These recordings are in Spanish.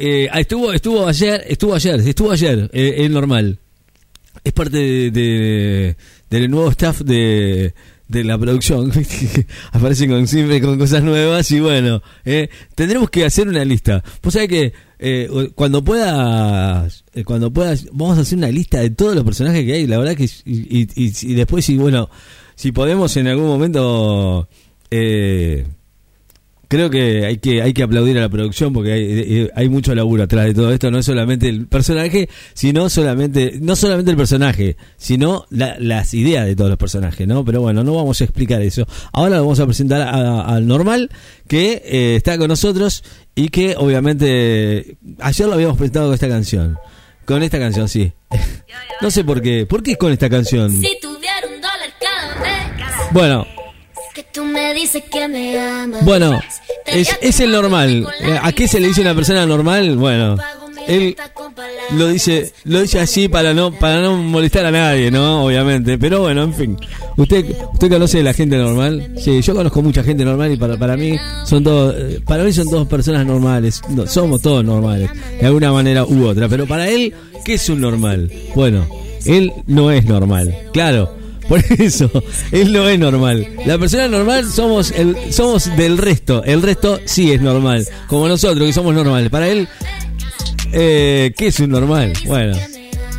Eh, ah, estuvo, estuvo ayer, estuvo ayer, estuvo ayer, eh, es normal. Es parte de, de- del nuevo staff de, de la producción. Aparecen con, siempre con cosas nuevas y bueno, eh, tendremos que hacer una lista. Vos sabés que eh, cuando puedas, eh, cuando puedas, vamos a hacer una lista de todos los personajes que hay. La verdad que, y, y, y- y después, si bueno, si podemos en algún momento, eh, Creo que hay que hay que aplaudir a la producción porque hay, eh, hay mucho laburo atrás de todo esto. No es solamente el personaje, sino solamente no solamente el personaje, sino la- las ideas de todos los personajes, ¿no? Pero bueno, no vamos a explicar eso. Ahora lo vamos a presentar al normal que eh, está con nosotros y que obviamente ayer lo habíamos presentado con esta canción, con esta canción, sí. no sé por qué, ¿por qué es con esta canción? Si tuviera un dólar cada vez Bueno, que tú me dices que me amas. Bueno, es, es el normal. Eh, ¿A qué se le dice una persona normal? Bueno, él lo dice, lo dice así para no, para no molestar a nadie, ¿no? Obviamente. Pero bueno, en fin. ¿Usted, usted conoce a la gente normal? Sí, yo conozco mucha gente normal y para, para mí son todos, eh, para mí son todas personas normales. No, somos todos normales, de alguna manera u otra. Pero para él, ¿qué es un normal? Bueno, él no es normal. Claro. Por eso, él no es normal. La persona normal somos el, somos del resto. El resto sí es normal. Como nosotros, que somos normales. Para él, eh, ¿qué es un normal? Bueno,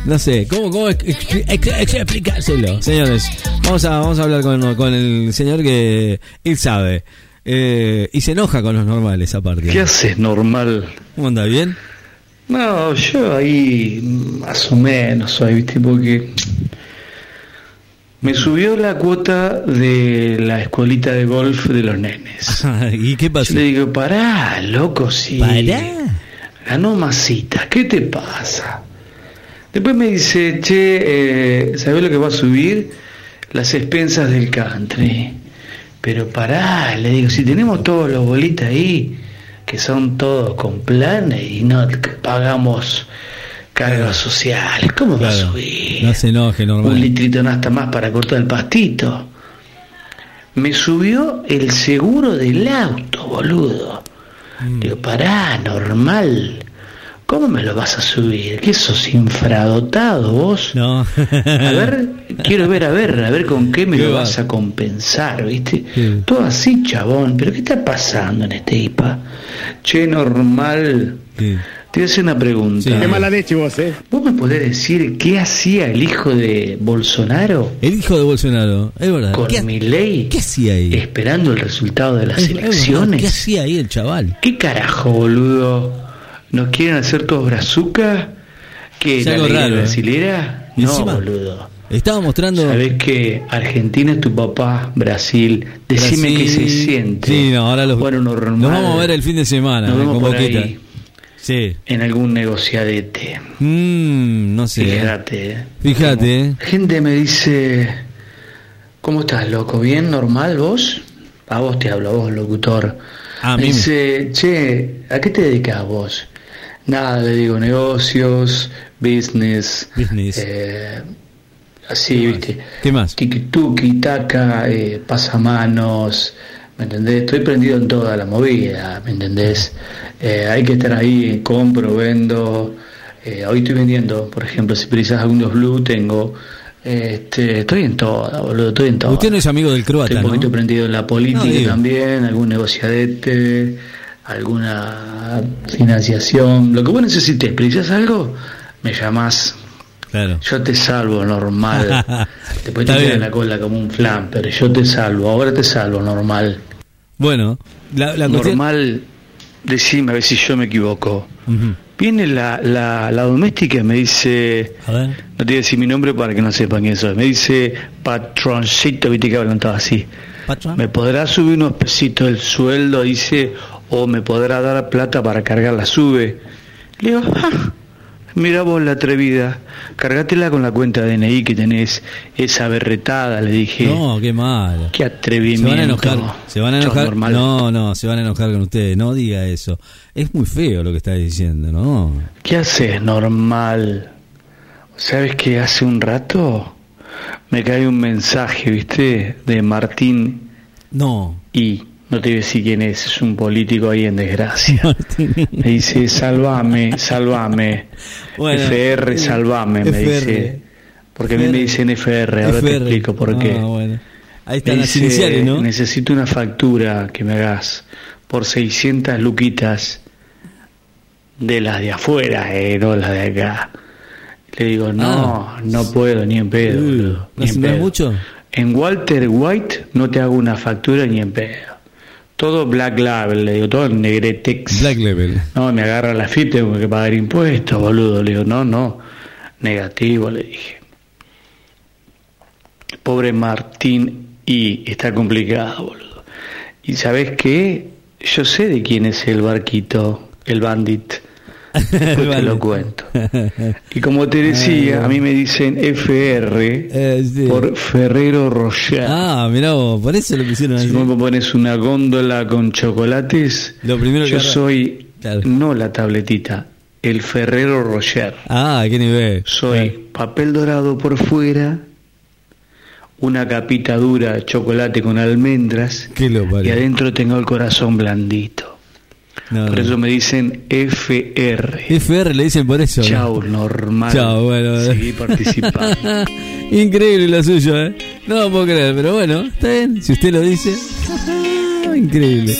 no sé. ¿Cómo, cómo ex- ex- ex- explicárselo? Señores, vamos a, vamos a hablar con, con el señor que él sabe. Eh, y se enoja con los normales, aparte. ¿Qué haces, normal? ¿Cómo anda? ¿Bien? No, yo ahí más o menos soy, ¿viste? Porque me subió la cuota de la escuelita de golf de los nenes. ¿Y qué pasó? Yo le digo, pará, loco, sí. Pará. Ganó masita, ¿qué te pasa? Después me dice, che, eh, ¿sabés lo que va a subir? Las expensas del country. Pero pará, le digo, si tenemos todos los bolitas ahí, que son todos con planes y no pagamos cargas sociales, ¿cómo va a Claro, subir? no se enoje, normal. Un litrito nada más para cortar el pastito. Me subió el seguro del auto, boludo. Mm. Digo, pará, normal. ¿Cómo me lo vas a subir? ¿Qué sos infradotado vos? No. A ver, quiero ver, a ver, a ver con qué me Qué lo va. vas a compensar, ¿viste? Sí. Todo así, chabón. ¿Pero qué está pasando en este IPA? Che, normal. Sí. Te voy a hacer una pregunta. Sí. Qué mala leche vos, eh. ¿Vos me podés decir qué hacía el hijo de Bolsonaro El hijo de Bolsonaro, es verdad. con ¿Qué, mi ley qué hacía ahí? esperando el resultado de las Es- es verdad, elecciones? ¿Qué hacía ahí el chaval? ¿Qué carajo, boludo? ¿Nos quieren hacer todos brazuca? ¿Qué, Es la algo ley raro, ¿eh? brasilera? No, encima- boludo. Estaba mostrando. ¿Sabés que Argentina es tu papá, Brasil? Decime Brasil. qué se siente. Sí, no, ahora los, Bueno, normal. nos vamos a ver el fin de semana Nos eh, vemos con por ahí, Sí. en algún negociadete. Mm, no sé. Fíjate. eh. Fíjate, eh. Gente me dice, ¿cómo estás, loco? ¿Bien, normal vos? A vos te hablo, a vos, locutor. A me dice, che, ¿a qué te dedicas vos? Nada, le digo, negocios, business, Business. eh, así, viste. ¿Qué más? Tiki-tuki, taca, eh, pasamanos, ¿me entendés? Estoy prendido en toda la movida, ¿me entendés? Eh, hay que estar ahí, compro, vendo. eh, hoy estoy vendiendo, por ejemplo, si precisas algunos blue, tengo. Este, estoy en toda, boludo, estoy en toda. Usted no es amigo del croata, Estoy un poquito ¿no? prendido en la política No, también, algún negociadete, alguna financiación. Lo que vos necesites, precisas algo, me llamás. Claro. Yo te salvo, normal. Después te Está queda bien. en la cola como un flan, pero yo te salvo, ahora te salvo, normal. Bueno, la, la cuestión. Normal, decime a ver si yo me equivoco. Viene la, la, la doméstica y me dice, A ver. no te voy a decir mi nombre para que no sepan quién soy, me dice patroncito, viste que hablan todo así. ¿Me podrá subir unos pesitos el sueldo? Dice, o me podrá dar plata para cargar la sube. Le digo, ah, mira vos la atrevida, cargátela con la cuenta de DNI que tenés, esa berretada, le dije. No, qué mal. Qué Se atrevimiento. van a enojar. Se van a enojar. No, no, se van a enojar con ustedes. No diga eso. Es muy feo lo que está diciendo, ¿no? ¿Qué haces, normal? ¿Sabes que hace un rato me cae un mensaje, viste, de Martín No. y no te voy a decir quién es, es un político ahí en desgracia. Martín. Me dice, salvame, salvame. Bueno, FR, eh, salvame, me FR. dice. Porque a mí me dicen FR, ahora te explico por qué. Ah, bueno. Ahí Me están las dice, iniciales, ¿no? Necesito una factura que me hagas por 600 luquitas de las de afuera, eh, no las de acá. Le digo, no, Ah. no puedo, ni en pedo. Uh, boludo, ¿no ni en pedo. mucho? En Walter White no te hago una factura ni en pedo. Todo Black Label, le digo, todo en Negretex. Black Level. No, me agarra la FIP, tengo que pagar impuestos, boludo. Le digo, no, no, negativo, le dije. Pobre Martín y está complicado, boludo. Y sabes qué? Yo sé de quién es el barquito, el bandit. Después te lo cuento. Y como te decía, a mí me dicen FR Eh, sí. por Ferrero Rocher. Ah, mirá vos, por eso lo pusieron Si así. vos me pones una góndola con chocolates, Lo primero yo soy Claro. no la tabletita, el Ferrero Rocher. Ah, qué nivel. Soy papel dorado por fuera, una capita dura de chocolate con almendras Qué lo y adentro tengo el corazón blandito. No, Por no. eso me dicen FR. FR le dicen por eso. ¿no? Chau, normal. Chau, bueno. Seguí participando. Increíble lo suyo, ¿eh? No lo puedo creer, pero bueno, está bien. Si usted lo dice. Increíble.